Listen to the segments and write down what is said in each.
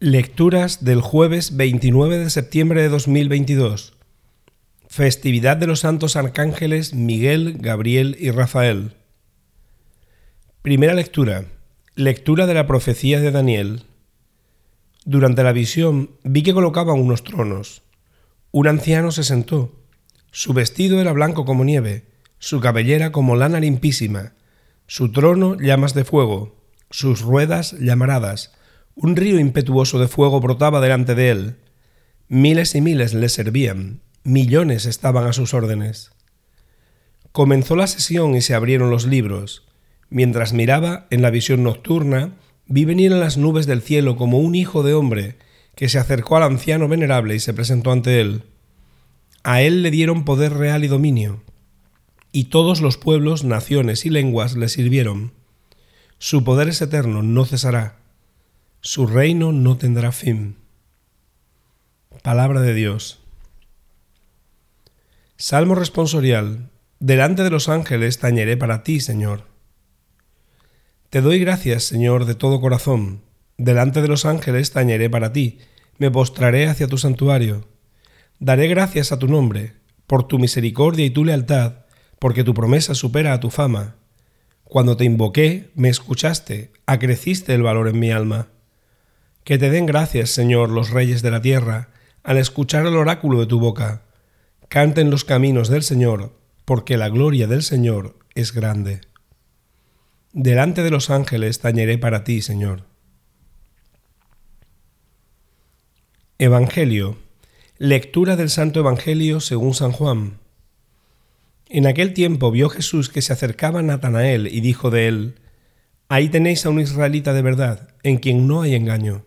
Lecturas del jueves 29 de septiembre de 2022. Festividad de los santos arcángeles Miguel, Gabriel y Rafael. Primera lectura. Lectura de la profecía de Daniel. Durante la visión vi que colocaban unos tronos. Un anciano se sentó. Su vestido era blanco como nieve, su cabellera como lana limpísima, su trono llamas de fuego, sus ruedas llamaradas, un río impetuoso de fuego brotaba delante de él. Miles y miles le servían, millones estaban a sus órdenes. Comenzó la sesión y se abrieron los libros. Mientras miraba, en la visión nocturna, vi venir en las nubes del cielo como un hijo de hombre, que se acercó al anciano venerable y se presentó ante él. A él le dieron poder real y dominio, y todos los pueblos, naciones y lenguas le sirvieron. Su poder es eterno, no cesará su reino no tendrá fin. Palabra de Dios. Salmo responsorial. Delante de los ángeles tañeré para ti, Señor. Te doy gracias, Señor, de todo corazón. Delante de los ángeles tañeré para ti. Me postraré hacia tu santuario. Daré gracias a tu nombre, por tu misericordia y tu lealtad, porque tu promesa supera a tu fama. Cuando te invoqué, me escuchaste, acreciste el valor en mi alma. Que te den gracias, Señor, los reyes de la tierra, al escuchar el oráculo de tu boca. Canten los caminos del Señor, porque la gloria del Señor es grande. Delante de los ángeles tañeré para ti, Señor. Evangelio. Lectura del Santo Evangelio según San Juan. En aquel tiempo vio Jesús que se acercaba Natanael y dijo de él, Ahí tenéis a un israelita de verdad, en quien no hay engaño.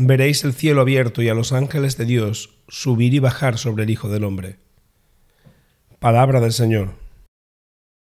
veréis el cielo abierto y a los ángeles de Dios subir y bajar sobre el Hijo del Hombre. Palabra del Señor.